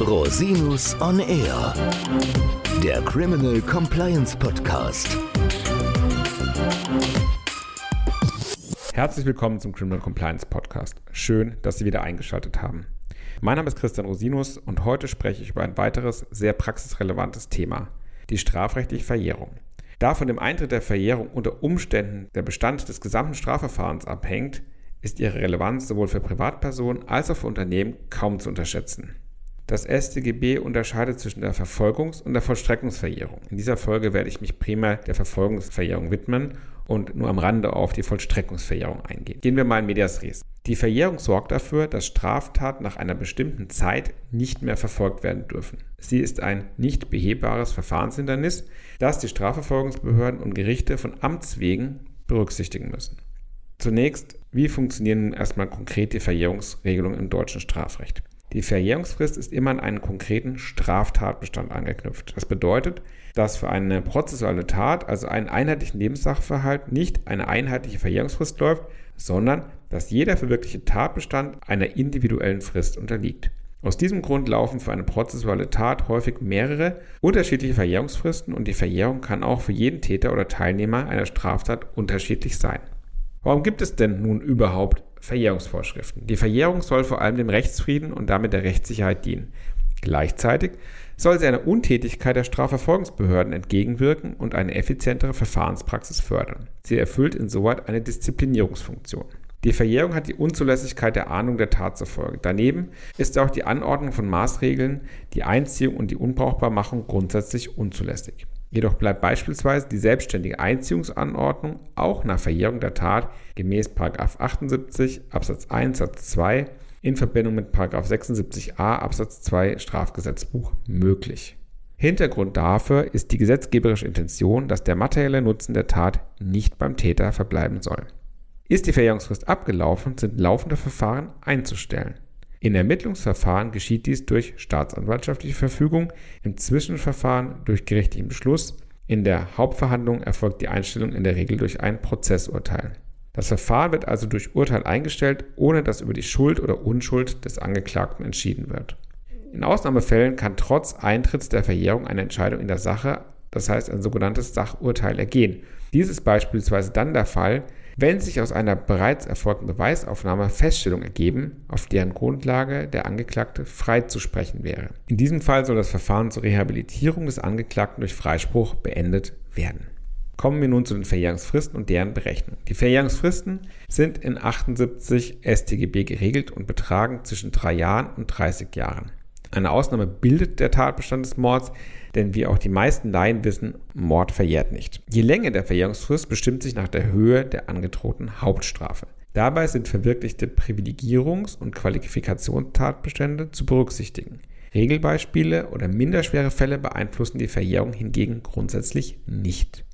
Rosinus on Air, der Criminal Compliance Podcast. Herzlich willkommen zum Criminal Compliance Podcast. Schön, dass Sie wieder eingeschaltet haben. Mein Name ist Christian Rosinus und heute spreche ich über ein weiteres sehr praxisrelevantes Thema, die strafrechtliche Verjährung. Da von dem Eintritt der Verjährung unter Umständen der Bestand des gesamten Strafverfahrens abhängt, ist ihre Relevanz sowohl für Privatpersonen als auch für Unternehmen kaum zu unterschätzen. Das StGB unterscheidet zwischen der Verfolgungs- und der Vollstreckungsverjährung. In dieser Folge werde ich mich primär der Verfolgungsverjährung widmen und nur am Rande auf die Vollstreckungsverjährung eingehen. Gehen wir mal in Medias Res. Die Verjährung sorgt dafür, dass Straftaten nach einer bestimmten Zeit nicht mehr verfolgt werden dürfen. Sie ist ein nicht behebbares Verfahrenshindernis, das die Strafverfolgungsbehörden und Gerichte von Amts wegen berücksichtigen müssen. Zunächst, wie funktionieren nun erstmal konkret die Verjährungsregelungen im deutschen Strafrecht? Die Verjährungsfrist ist immer an einen konkreten Straftatbestand angeknüpft. Das bedeutet, dass für eine prozessuale Tat, also einen einheitlichen Lebenssachverhalt, nicht eine einheitliche Verjährungsfrist läuft, sondern dass jeder verwirklichte Tatbestand einer individuellen Frist unterliegt. Aus diesem Grund laufen für eine prozessuale Tat häufig mehrere unterschiedliche Verjährungsfristen und die Verjährung kann auch für jeden Täter oder Teilnehmer einer Straftat unterschiedlich sein. Warum gibt es denn nun überhaupt Verjährungsvorschriften? Die Verjährung soll vor allem dem Rechtsfrieden und damit der Rechtssicherheit dienen. Gleichzeitig soll sie einer Untätigkeit der Strafverfolgungsbehörden entgegenwirken und eine effizientere Verfahrenspraxis fördern. Sie erfüllt insoweit eine Disziplinierungsfunktion. Die Verjährung hat die Unzulässigkeit der Ahnung der Tat zur Folge. Daneben ist auch die Anordnung von Maßregeln, die Einziehung und die Unbrauchbarmachung grundsätzlich unzulässig. Jedoch bleibt beispielsweise die selbstständige Einziehungsanordnung auch nach Verjährung der Tat gemäß 78 Absatz 1 Satz 2 in Verbindung mit 76a Absatz 2 Strafgesetzbuch möglich. Hintergrund dafür ist die gesetzgeberische Intention, dass der materielle Nutzen der Tat nicht beim Täter verbleiben soll. Ist die Verjährungsfrist abgelaufen, sind laufende Verfahren einzustellen. In Ermittlungsverfahren geschieht dies durch staatsanwaltschaftliche Verfügung, im Zwischenverfahren durch gerichtlichen Beschluss, in der Hauptverhandlung erfolgt die Einstellung in der Regel durch ein Prozessurteil. Das Verfahren wird also durch Urteil eingestellt, ohne dass über die Schuld oder Unschuld des Angeklagten entschieden wird. In Ausnahmefällen kann trotz Eintritts der Verjährung eine Entscheidung in der Sache, das heißt ein sogenanntes Sachurteil, ergehen. Dies ist beispielsweise dann der Fall, wenn sich aus einer bereits erfolgten Beweisaufnahme Feststellungen ergeben, auf deren Grundlage der Angeklagte freizusprechen wäre. In diesem Fall soll das Verfahren zur Rehabilitierung des Angeklagten durch Freispruch beendet werden. Kommen wir nun zu den Verjährungsfristen und deren Berechnung. Die Verjährungsfristen sind in 78 StGB geregelt und betragen zwischen drei Jahren und 30 Jahren. Eine Ausnahme bildet der Tatbestand des Mords, denn wie auch die meisten Laien wissen, Mord verjährt nicht. Die Länge der Verjährungsfrist bestimmt sich nach der Höhe der angedrohten Hauptstrafe. Dabei sind verwirklichte Privilegierungs- und Qualifikationstatbestände zu berücksichtigen. Regelbeispiele oder minderschwere Fälle beeinflussen die Verjährung hingegen grundsätzlich nicht.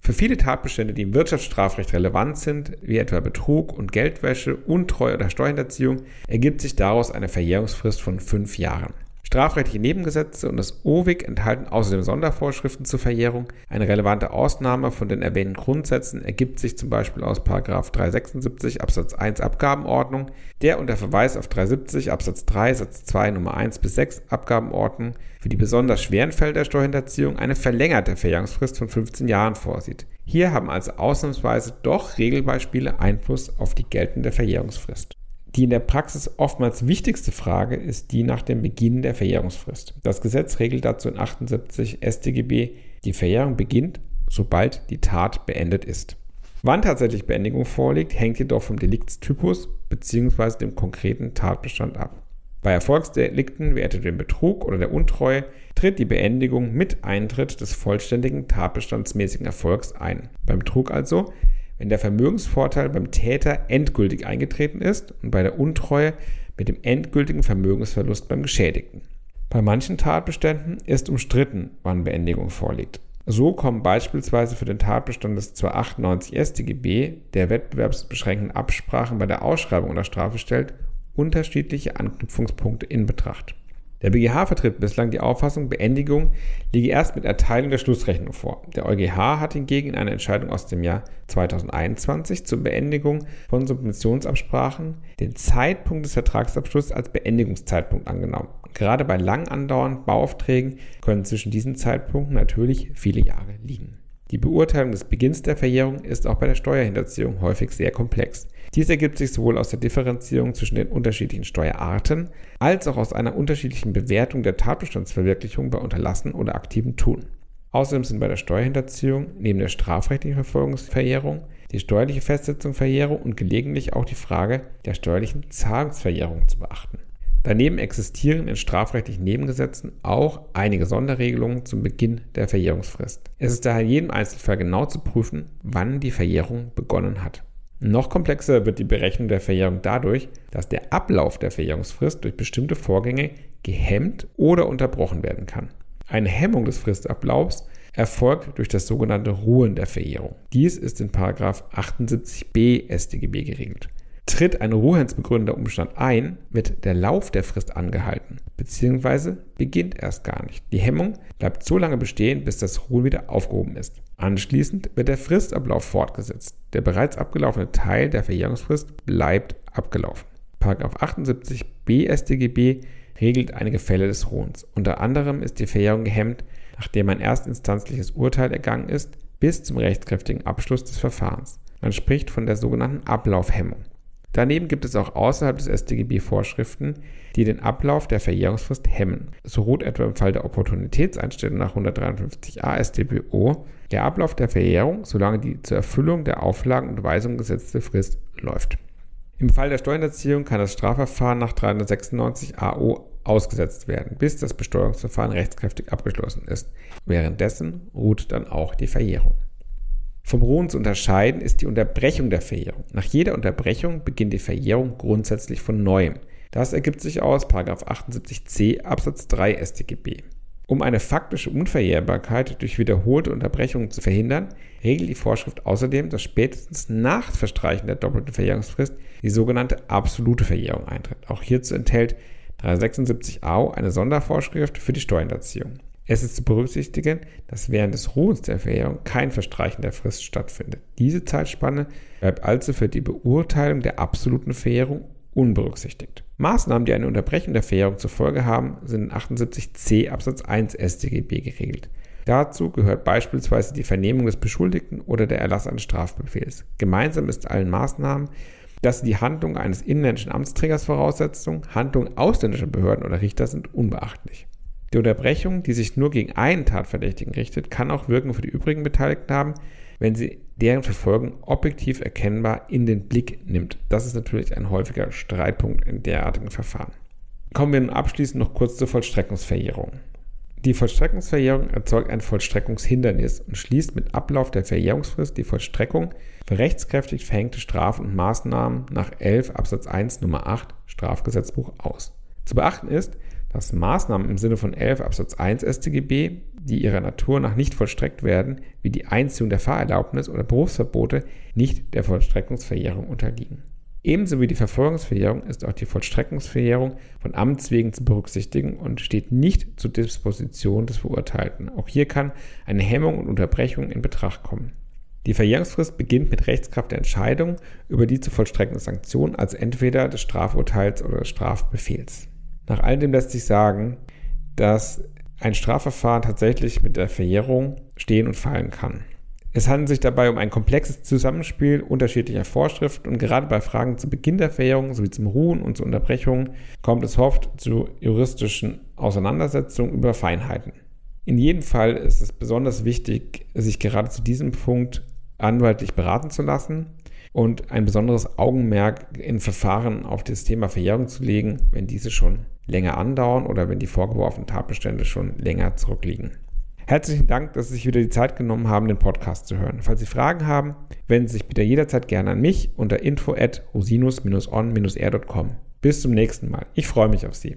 Für viele Tatbestände, die im Wirtschaftsstrafrecht relevant sind, wie etwa Betrug und Geldwäsche, Untreue oder Steuerhinterziehung, ergibt sich daraus eine Verjährungsfrist von fünf Jahren. Strafrechtliche Nebengesetze und das OWIG enthalten außerdem Sondervorschriften zur Verjährung. Eine relevante Ausnahme von den erwähnten Grundsätzen ergibt sich zum Beispiel aus 376 Absatz 1 Abgabenordnung, der unter Verweis auf 370 Absatz 3 Satz 2 Nummer 1 bis 6 Abgabenordnung für die besonders schweren Fälle der Steuerhinterziehung eine verlängerte Verjährungsfrist von 15 Jahren vorsieht. Hier haben also ausnahmsweise doch Regelbeispiele Einfluss auf die geltende Verjährungsfrist. Die in der Praxis oftmals wichtigste Frage ist die nach dem Beginn der Verjährungsfrist. Das Gesetz regelt dazu in 78 StGB, die Verjährung beginnt, sobald die Tat beendet ist. Wann tatsächlich Beendigung vorliegt, hängt jedoch vom Deliktstypus bzw. dem konkreten Tatbestand ab. Bei Erfolgsdelikten wie etwa dem Betrug oder der Untreue tritt die Beendigung mit Eintritt des vollständigen tatbestandsmäßigen Erfolgs ein. Beim Betrug also wenn der Vermögensvorteil beim Täter endgültig eingetreten ist und bei der Untreue mit dem endgültigen Vermögensverlust beim Geschädigten. Bei manchen Tatbeständen ist umstritten, wann Beendigung vorliegt. So kommen beispielsweise für den Tatbestand des 298 StGB, der wettbewerbsbeschränkenden Absprachen bei der Ausschreibung einer Strafe stellt, unterschiedliche Anknüpfungspunkte in Betracht. Der BGH vertritt bislang die Auffassung, Beendigung liege erst mit Erteilung der Schlussrechnung vor. Der EuGH hat hingegen in einer Entscheidung aus dem Jahr 2021 zur Beendigung von Subventionsabsprachen den Zeitpunkt des Vertragsabschlusses als Beendigungszeitpunkt angenommen. Gerade bei lang andauernden Bauaufträgen können zwischen diesen Zeitpunkten natürlich viele Jahre liegen. Die Beurteilung des Beginns der Verjährung ist auch bei der Steuerhinterziehung häufig sehr komplex. Dies ergibt sich sowohl aus der Differenzierung zwischen den unterschiedlichen Steuerarten als auch aus einer unterschiedlichen Bewertung der Tatbestandsverwirklichung bei unterlassen oder aktivem Tun. Außerdem sind bei der Steuerhinterziehung neben der strafrechtlichen Verfolgungsverjährung die steuerliche Festsetzung Verjährung und gelegentlich auch die Frage der steuerlichen Zahlungsverjährung zu beachten. Daneben existieren in strafrechtlichen Nebengesetzen auch einige Sonderregelungen zum Beginn der Verjährungsfrist. Es ist daher in jedem Einzelfall genau zu prüfen, wann die Verjährung begonnen hat. Noch komplexer wird die Berechnung der Verjährung dadurch, dass der Ablauf der Verjährungsfrist durch bestimmte Vorgänge gehemmt oder unterbrochen werden kann. Eine Hemmung des Fristablaufs erfolgt durch das sogenannte Ruhen der Verjährung. Dies ist in 78b StGB geregelt. Tritt ein ruhensbegründender Umstand ein, wird der Lauf der Frist angehalten, bzw. beginnt erst gar nicht. Die Hemmung bleibt so lange bestehen, bis das Ruhen wieder aufgehoben ist. Anschließend wird der Fristablauf fortgesetzt. Der bereits abgelaufene Teil der Verjährungsfrist bleibt abgelaufen. 78b StGB regelt einige Fälle des Ruhens. Unter anderem ist die Verjährung gehemmt, nachdem ein erstinstanzliches Urteil ergangen ist, bis zum rechtskräftigen Abschluss des Verfahrens. Man spricht von der sogenannten Ablaufhemmung. Daneben gibt es auch außerhalb des StGB Vorschriften, die den Ablauf der Verjährungsfrist hemmen. So ruht etwa im Fall der Opportunitätseinstellung nach 153a StBO der Ablauf der Verjährung, solange die zur Erfüllung der Auflagen und Weisungen gesetzte Frist läuft. Im Fall der Steuerhinterziehung kann das Strafverfahren nach 396 AO ausgesetzt werden, bis das Besteuerungsverfahren rechtskräftig abgeschlossen ist. Währenddessen ruht dann auch die Verjährung. Vom Ruhen zu unterscheiden ist die Unterbrechung der Verjährung. Nach jeder Unterbrechung beginnt die Verjährung grundsätzlich von neuem. Das ergibt sich aus 78c Absatz 3 StGB. Um eine faktische Unverjährbarkeit durch wiederholte Unterbrechungen zu verhindern, regelt die Vorschrift außerdem, dass spätestens nach Verstreichen der doppelten Verjährungsfrist die sogenannte absolute Verjährung eintritt. Auch hierzu enthält 376a eine Sondervorschrift für die Steuerhinterziehung. Es ist zu berücksichtigen, dass während des Ruhens der Verjährung kein Verstreichen der Frist stattfindet. Diese Zeitspanne bleibt also für die Beurteilung der absoluten Verjährung unberücksichtigt. Maßnahmen, die eine Unterbrechung der Verjährung zur Folge haben, sind in 78c Absatz 1 StGB geregelt. Dazu gehört beispielsweise die Vernehmung des Beschuldigten oder der Erlass eines Strafbefehls. Gemeinsam ist allen Maßnahmen, dass die Handlung eines inländischen Amtsträgers Voraussetzung, Handlungen ausländischer Behörden oder Richter sind unbeachtlich. Die Unterbrechung, die sich nur gegen einen Tatverdächtigen richtet, kann auch Wirkung für die übrigen Beteiligten haben, wenn sie deren Verfolgung objektiv erkennbar in den Blick nimmt. Das ist natürlich ein häufiger Streitpunkt in derartigen Verfahren. Kommen wir nun abschließend noch kurz zur Vollstreckungsverjährung. Die Vollstreckungsverjährung erzeugt ein Vollstreckungshindernis und schließt mit Ablauf der Verjährungsfrist die Vollstreckung für rechtskräftig verhängte Strafen und Maßnahmen nach 11 Absatz 1 Nummer 8 Strafgesetzbuch aus. Zu beachten ist, dass Maßnahmen im Sinne von 11 Absatz 1 StGB, die ihrer Natur nach nicht vollstreckt werden, wie die Einziehung der Fahrerlaubnis oder Berufsverbote, nicht der Vollstreckungsverjährung unterliegen. Ebenso wie die Verfolgungsverjährung ist auch die Vollstreckungsverjährung von Amts wegen zu berücksichtigen und steht nicht zur Disposition des Verurteilten. Auch hier kann eine Hemmung und Unterbrechung in Betracht kommen. Die Verjährungsfrist beginnt mit Rechtskraft der Entscheidung über die zu vollstreckende Sanktion, also entweder des Strafurteils oder des Strafbefehls. Nach all dem lässt sich sagen, dass ein Strafverfahren tatsächlich mit der Verjährung stehen und fallen kann. Es handelt sich dabei um ein komplexes Zusammenspiel unterschiedlicher Vorschriften und gerade bei Fragen zu Beginn der Verjährung sowie zum Ruhen und zur Unterbrechung kommt es oft zu juristischen Auseinandersetzungen über Feinheiten. In jedem Fall ist es besonders wichtig, sich gerade zu diesem Punkt anwaltlich beraten zu lassen und ein besonderes Augenmerk in Verfahren auf das Thema Verjährung zu legen, wenn diese schon länger andauern oder wenn die vorgeworfenen Tatbestände schon länger zurückliegen. Herzlichen Dank, dass Sie sich wieder die Zeit genommen haben, den Podcast zu hören. Falls Sie Fragen haben, wenden Sie sich bitte jederzeit gerne an mich unter info at rosinus-on-r.com. Bis zum nächsten Mal. Ich freue mich auf Sie.